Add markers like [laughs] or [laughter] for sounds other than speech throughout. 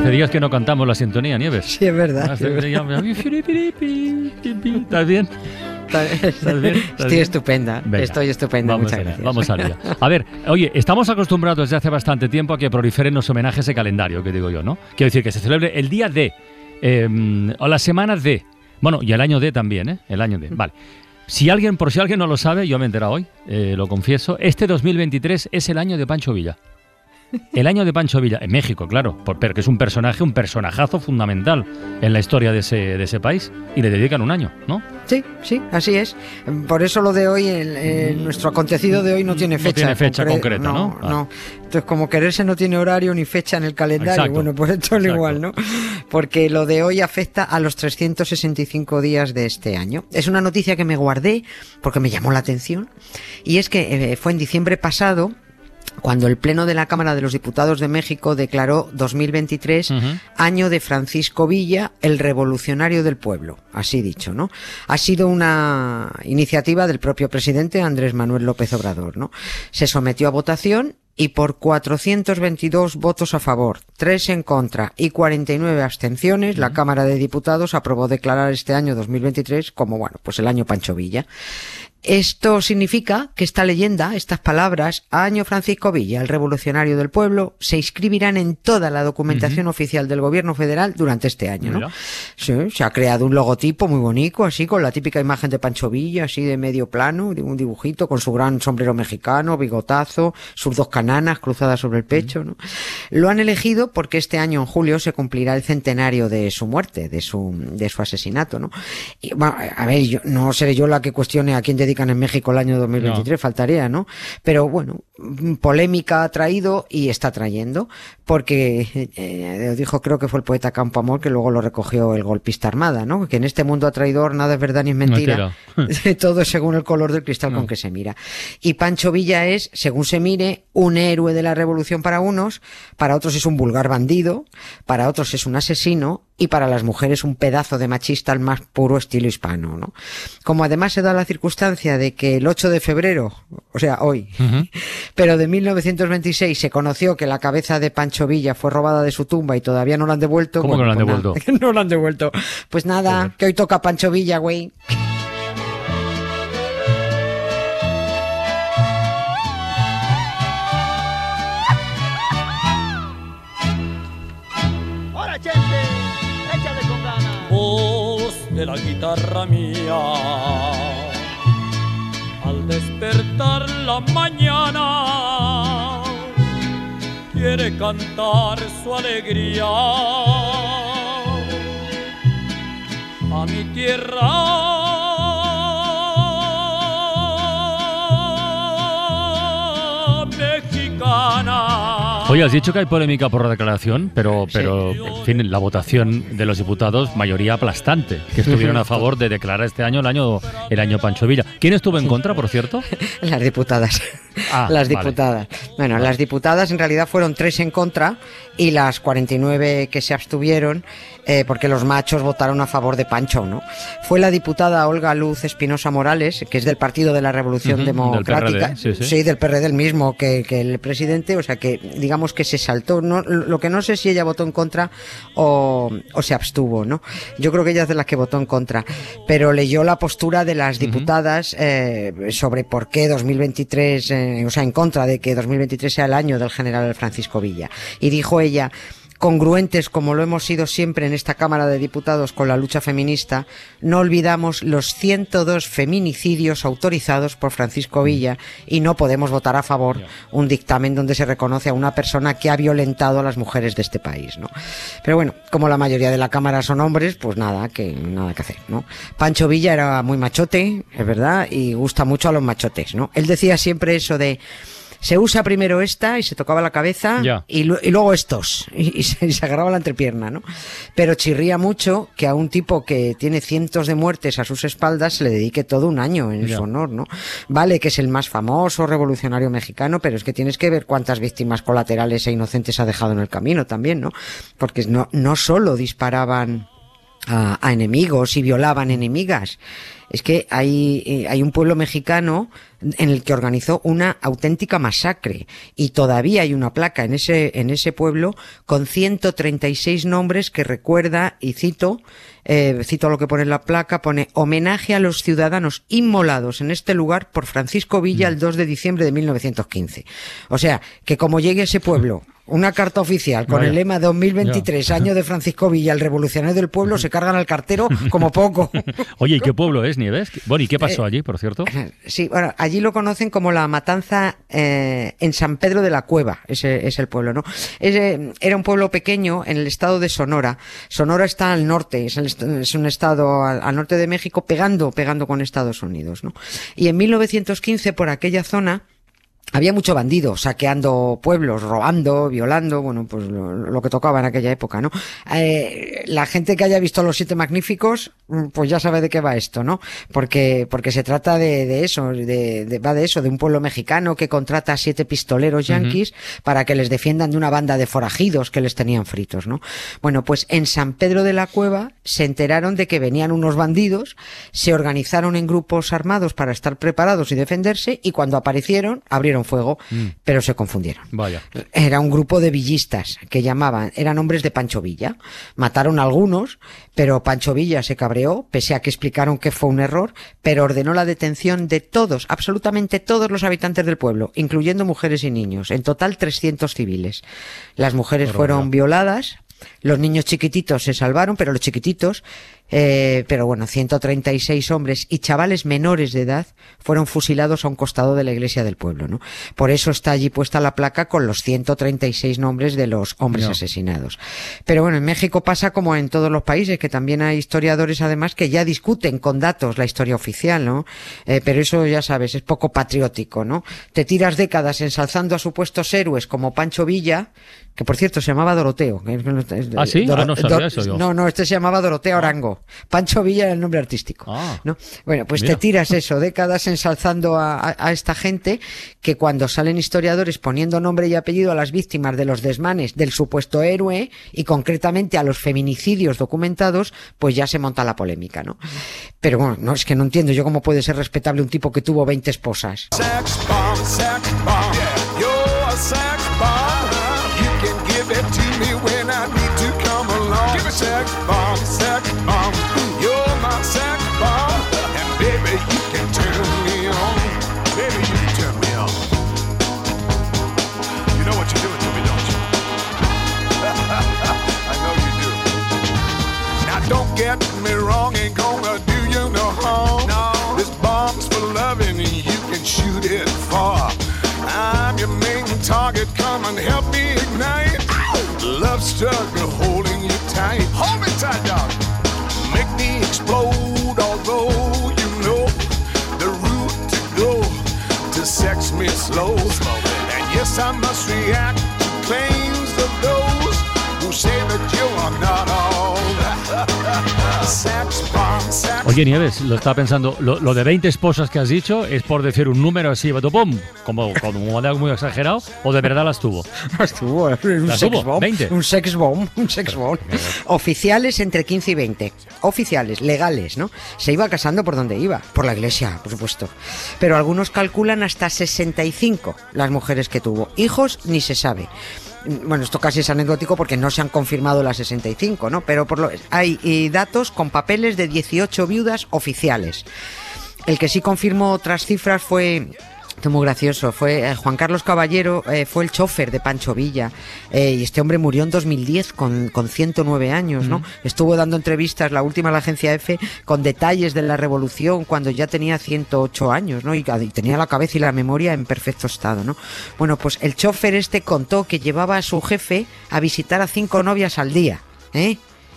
Hace días que no cantamos la sintonía, Nieves. Sí, es verdad. Hace- ¿Estás bien? ¿Estás bien? ¿Estás Estoy bien? estupenda, Venga, estoy estupenda, Vamos muchas allá, gracias. Vamos allá. A ver, oye, estamos acostumbrados desde hace bastante tiempo a que proliferen los homenajes de calendario, que digo yo, ¿no? Quiero decir, que se celebre el día de, eh, o la semana de, bueno, y el año de también, ¿eh? El año de, vale. Si alguien, por si alguien no lo sabe, yo me he enterado hoy, eh, lo confieso, este 2023 es el año de Pancho Villa. El año de Pancho Villa, en México, claro, por- porque es un personaje, un personajazo fundamental en la historia de ese, de ese país, y le dedican un año, ¿no? Sí, sí, así es. Por eso lo de hoy, el- el- nuestro acontecido de hoy no tiene No fecha. tiene fecha concre- concreta, ¿no? Ah. No, Entonces, como quererse no tiene horario ni fecha en el calendario, Exacto, bueno, pues esto es igual, ¿no? Porque lo de hoy afecta a los 365 días de este año. Es una noticia que me guardé porque me llamó la atención. Y es que eh, fue en diciembre pasado cuando el Pleno de la Cámara de los Diputados de México declaró 2023 Ujú. año de Francisco Villa, el revolucionario del pueblo, así dicho, ¿no? Ha sido una iniciativa del propio presidente Andrés Manuel López Obrador, ¿no? Se sometió a votación y por 422 votos a favor, 3 en contra y 49 abstenciones, la Cámara de Diputados aprobó declarar este año 2023 como, bueno, pues el año Pancho Villa. Esto significa que esta leyenda, estas palabras, Año Francisco Villa, el revolucionario del pueblo, se inscribirán en toda la documentación oficial del gobierno federal durante este año, ¿no? Sí, se ha creado un logotipo muy bonito, así con la típica imagen de Pancho Villa, así de medio plano, de un dibujito con su gran sombrero mexicano, bigotazo, sus dos cananas cruzadas sobre el pecho, ¿no? Lo han elegido porque este año en julio se cumplirá el centenario de su muerte, de su de su asesinato, ¿no? Y, bueno, a ver, yo, no seré yo la que cuestione a quién dedican en México el año 2023, faltaría, ¿no? Pero bueno, mm, polémica ha traído y está trayendo, porque eh, lo dijo creo que fue el poeta Campo Amor que luego lo recogió el golpista armada, ¿no? Que en este mundo a traidor nada es verdad ni es mentira, [laughs] todo según el color del cristal con que se mira. Y Pancho Villa es, según se mire, un héroe de la revolución para unos, para otros es un vulgar bandido, para otros es un asesino y para las mujeres un pedazo de machista al más puro estilo hispano, ¿no? Como además se da la circunstancia de que el 8 de febrero, o sea, hoy, [laughs] pero de 1926 se conoció que la cabeza de Pancho Villa fue robada de su tumba y todavía no la han devuelto. ¿Cómo que no la han pues devuelto? [laughs] no la han devuelto. Pues nada, que hoy toca Pancho Villa, güey. De la guitarra mía. Al despertar la mañana, quiere cantar su alegría a mi tierra Oye, has dicho que hay polémica por la declaración, pero, pero en fin, la votación de los diputados, mayoría aplastante, que estuvieron a favor de declarar este año el año, el año Pancho Villa. ¿Quién estuvo en contra, por cierto? [laughs] Las diputadas. Ah, las vale. diputadas. Bueno, las diputadas en realidad fueron tres en contra y las 49 que se abstuvieron eh, porque los machos votaron a favor de Pancho, ¿no? Fue la diputada Olga Luz Espinosa Morales, que es del Partido de la Revolución del Democrática. PRD, sí, sí. del PRD el mismo que, que el presidente, o sea que digamos que se saltó. No, lo que no sé si ella votó en contra o, o se abstuvo, ¿no? Yo creo que ella es de las que votó en contra, pero leyó la postura de las diputadas eh, sobre por qué 2023, eh, o sea, en contra de que 2023 sea el año del general Francisco Villa. Y dijo ella, congruentes como lo hemos sido siempre en esta Cámara de Diputados con la lucha feminista, no olvidamos los 102 feminicidios autorizados por Francisco Villa y no podemos votar a favor un dictamen donde se reconoce a una persona que ha violentado a las mujeres de este país, ¿no? Pero bueno, como la mayoría de la Cámara son hombres, pues nada que nada que hacer, ¿no? Pancho Villa era muy machote, es verdad, y gusta mucho a los machotes, ¿no? Él decía siempre eso de Se usa primero esta y se tocaba la cabeza y, lu- y luego estos [laughs] y, y se, y se agarraba la entrepierna, ¿no? Pero chirría mucho que a un tipo que tiene cientos de muertes a sus espaldas se le dedique todo un año en su honor, ¿no? Vale que es el más famoso revolucionario mexicano, pero es que tienes que ver cuántas víctimas colaterales e inocentes ha dejado en el camino también, ¿no? Porque no, no solo disparaban a, a enemigos y violaban enemigas. Es que hay, eh, hay un pueblo mexicano en el que organizó una auténtica masacre y todavía hay una placa en ese, en ese pueblo con 136 nombres que recuerda, y cito, eh, cito lo que pone en la placa, pone homenaje a los ciudadanos inmolados en este lugar por Francisco Villa el 2 de diciembre de 1915. O sea, que como llegue ese pueblo una carta oficial con Vaya. el lema 2023, año de Francisco Villa, el revolucionario del pueblo, se cargan al cartero como poco. [laughs] Oye, ¿y qué pueblo es, Nieves? Bueno, ¿y qué Eh, pasó allí, por cierto? [laughs] Sí, bueno, allí lo conocen como la matanza eh, en San Pedro de la Cueva, ese es el pueblo, ¿no? Eh, era un pueblo pequeño en el estado de Sonora. Sonora está al norte, es, el es un estado al, al norte de México pegando, pegando con Estados Unidos, ¿no? Y en 1915 por aquella zona había mucho bandido saqueando pueblos, robando, violando, bueno, pues lo, lo que tocaba en aquella época, ¿no? Eh, la gente que haya visto Los Siete Magníficos, mm, pues ya sabe de qué va esto, ¿no? Porque, porque se trata de, de eso, de, de- va de eso, de un pueblo mexicano que contrata a siete pistoleros yanquis para que les defiendan de una banda de forajidos que les tenían fritos, ¿no? Bueno, pues en San Pedro de la Cueva se enteraron de que venían unos bandidos, se organizaron en grupos armados para estar preparados y defenderse y cuando aparecieron abrieron fuego, pero se confundieron. Vaya. Era un grupo de villistas que llamaban, eran hombres de Pancho Villa. Mataron a algunos, pero Pancho Villa se cabreó, pese a que explicaron que fue un error, pero ordenó la detención de todos, absolutamente todos los habitantes del pueblo, incluyendo mujeres y niños. En total 300 civiles. Las mujeres fueron violadas, los niños chiquititos se salvaron, pero los chiquititos, eh, pero bueno, 136 hombres y chavales menores de edad fueron fusilados a un costado de la iglesia del pueblo, ¿no? Por eso está allí puesta la placa con los 136 nombres de los hombres asesinados. Pero bueno, en México pasa como en todos los países, que también hay historiadores además que ya discuten con datos la historia oficial, ¿no? Eh, pero eso ya sabes, es poco patriótico, ¿no? Te tiras décadas ensalzando a supuestos héroes como Pancho Villa, que por cierto se llamaba Doroteo. ¿Ah, sí? Ah, no sabía eso yo. No, no, este se llamaba Doroteo Arango. Pancho Villa era el nombre artístico. Ah. ¿no? Bueno, pues Mira. te tiras eso, décadas ensalzando a, a- a esta gente que cuando salen historiadores poniendo nombre y apellido a las víctimas de los desmanes del supuesto héroe y concretamente a los feminicidios documentados, pues ya se monta la polémica, ¿no? Pero bueno, no es que no entiendo yo cómo puede ser respetable un tipo que tuvo 20 esposas. Sex bomb, sex bomb. You're far. I'm your main target, come and help me ignite. Love struggle holding you tight. Hold me tight, dog. Make me explode, although you know the route to go to sex me slow. And yes, I must react to claims of those who say that you are not all. [laughs] sex Oye, Nieves, lo estaba pensando, lo, lo de 20 esposas que has dicho es por decir un número así, pum, como, como algo muy exagerado, o de verdad las tuvo. [laughs] Estuvo, un ¿Las sex hubo? bomb. 20. Un sex bomb, un sex bomb. Oficiales entre 15 y 20. Oficiales, legales, ¿no? Se iba casando por donde iba. Por la iglesia, por supuesto. Pero algunos calculan hasta 65 las mujeres que tuvo. Hijos ni se sabe. Bueno, esto casi es anecdótico porque no se han confirmado las 65, ¿no? Pero por lo, hay eh, datos con papeles de 18 viudas oficiales. El que sí confirmó otras cifras fue muy gracioso. Fue eh, Juan Carlos Caballero, eh, fue el chofer de Pancho Villa. eh, y este hombre murió en 2010 con, con 109 años, ¿no? Estuvo dando entrevistas, la última a la agencia F, con detalles de la revolución cuando ya tenía 108 años, ¿no? Y, y tenía la cabeza y la memoria en perfecto estado, ¿no? Bueno, pues el chofer este contó que llevaba a su jefe a visitar a cinco novias al día, ¿eh?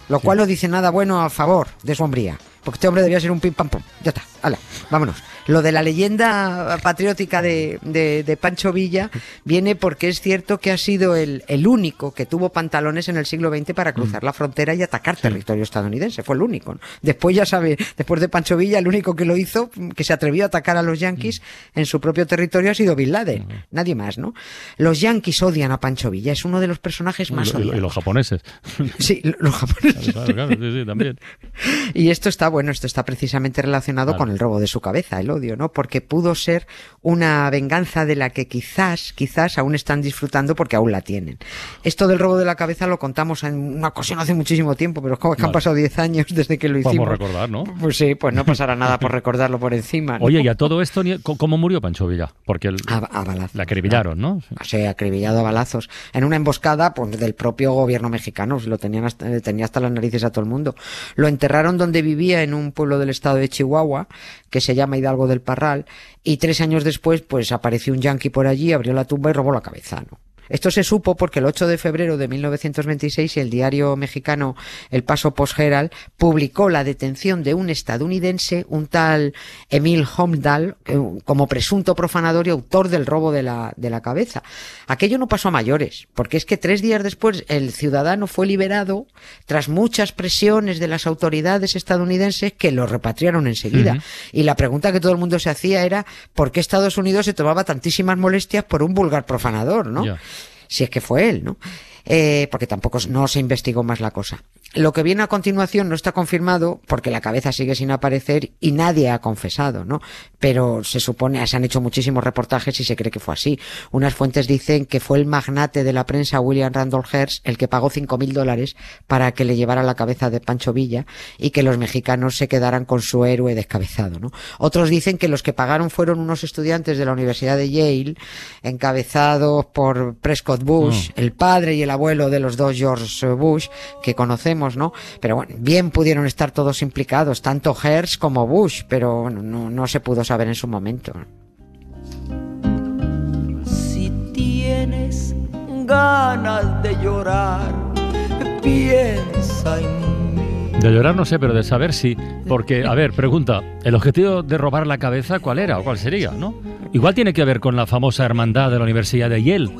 Lo cual no dice nada bueno a favor de su hombría. Porque este hombre debía ser un pim pam pum. Ya está, hala, vámonos. Lo de la leyenda patriótica de, de, Pancho Villa viene porque es cierto que ha sido el, el, único que tuvo pantalones en el siglo XX para cruzar mm. la frontera y atacar territorio estadounidense. Fue el único. Después, ya sabe, después de Pancho Villa, el único que lo hizo, que se atrevió a atacar a los yanquis mm. en su propio territorio ha sido Bin Laden. Mm. Nadie más, ¿no? Los yanquis odian a Pancho Villa. Es uno de los personajes más odiados. Y los japoneses. [laughs] Sí, los japoneses. Claro, sí, sí, también. [laughs] Y esto está, bueno, esto está precisamente relacionado con el robo de su cabeza, el odio, ¿no? Porque pudo ser una venganza de la que quizás, quizás aún están disfrutando porque aún la tienen. Esto del robo de la cabeza lo contamos en una ocasión hace muchísimo tiempo, pero es como que han pasado 10 años desde que lo hicimos. Vamos a recordar, ¿no? Pues sí, pues no pasará nada por [laughs] recordarlo por encima. Oye, y a todo esto, ¿cómo murió Pancho Villa? Porque el, a, balazos. La acribillaron, ¿no? Sí, acribillado a balazos. En una emboscada pues, del propio gobierno mexicano, lo tenían tenía hasta las narices a todo el mundo. Lo enterraron donde vivía, en un pueblo del estado de Chihuahua, que se llama Hidalgo del Parral, y tres años después, pues apareció un yanqui por allí, abrió la tumba y robó la cabeza, ¿no? Esto se supo porque el 8 de febrero de 1926 el diario mexicano El Paso Post Herald publicó la detención de un estadounidense, un tal Emil Homdahl, eh, como presunto profanador y autor del robo de la, de la cabeza. Aquello no pasó a mayores, porque es que tres días después el ciudadano fue liberado tras muchas presiones de las autoridades estadounidenses que lo repatriaron enseguida. Y la pregunta que todo el mundo se hacía era ¿por qué Estados Unidos se tomaba tantísimas molestias por un vulgar profanador, no? Si es que fue él, ¿no? Eh, porque tampoco no se investigó más la cosa. Lo que viene a continuación no está confirmado porque la cabeza sigue sin aparecer y nadie ha confesado, ¿no? Pero se supone, se han hecho muchísimos reportajes y se cree que fue así. Unas fuentes dicen que fue el magnate de la prensa William Randolph Hearst el que pagó cinco mil dólares para que le llevara la cabeza de Pancho Villa y que los mexicanos se quedaran con su héroe descabezado, ¿no? Otros dicen que los que pagaron fueron unos estudiantes de la Universidad de Yale, encabezados por Prescott Bush, mm. el padre y el abuelo de los dos George Bush que conocemos, ¿no? Pero bueno, bien pudieron estar todos implicados, tanto Hearst como Bush, pero no, se pudo saber en su momento. Si tienes ganas de llorar, piensa en. De llorar no sé, pero de saber sí. Porque, a ver, pregunta, ¿el objetivo de robar la cabeza cuál era o cuál sería, no? Igual tiene que ver con la famosa hermandad de la Universidad de Yale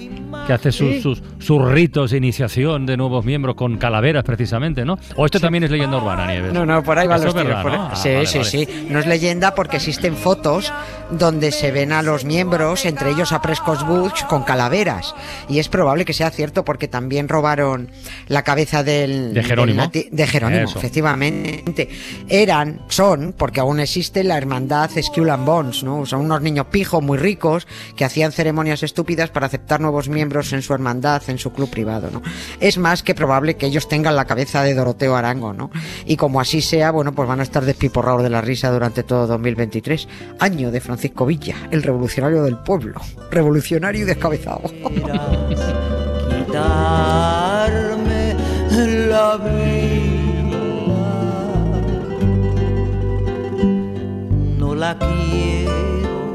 que hace sus, sus, ritos de iniciación de nuevos miembros con calaveras precisamente, ¿no? O esto también es leyenda urbana, Nieves. No, no, por ahí va los tiros. ¿no? sí, ah, sí, sí. No es leyenda porque existen fotos donde se ven a los miembros, entre ellos a Prescott Bush, con calaveras. Y es probable que sea cierto porque también robaron la cabeza del... De Jerónimo. de Jerónimo, efectivamente. Eran, son, porque aún existe la hermandad Skull and Bones, ¿no? Son unos niños pijos muy ricos que hacían ceremonias estúpidas para aceptar nuevos miembros en su hermandad, en su club privado, ¿no? Es más que probable que ellos tengan la cabeza de Doroteo Arango, ¿no? Y como así sea, bueno, pues van a estar despiporrados de la risa durante todo 2023. Año de Francisco Villa, el revolucionario del pueblo. Revolucionario y descabezado. Quitarme la vida. La quiero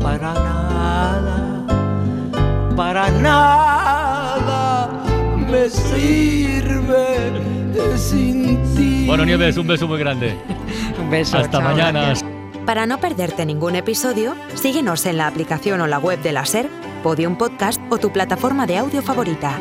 para nada para nada me sirve sin ti. Bueno, Nieves, un beso muy grande. [laughs] un beso. Hasta mañana. Para no perderte ningún episodio, síguenos en la aplicación o la web de la SER, Podium Podcast o tu plataforma de audio favorita.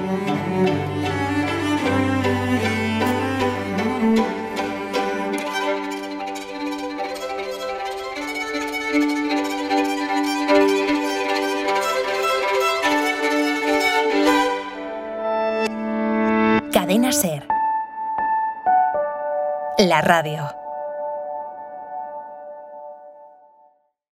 La radio.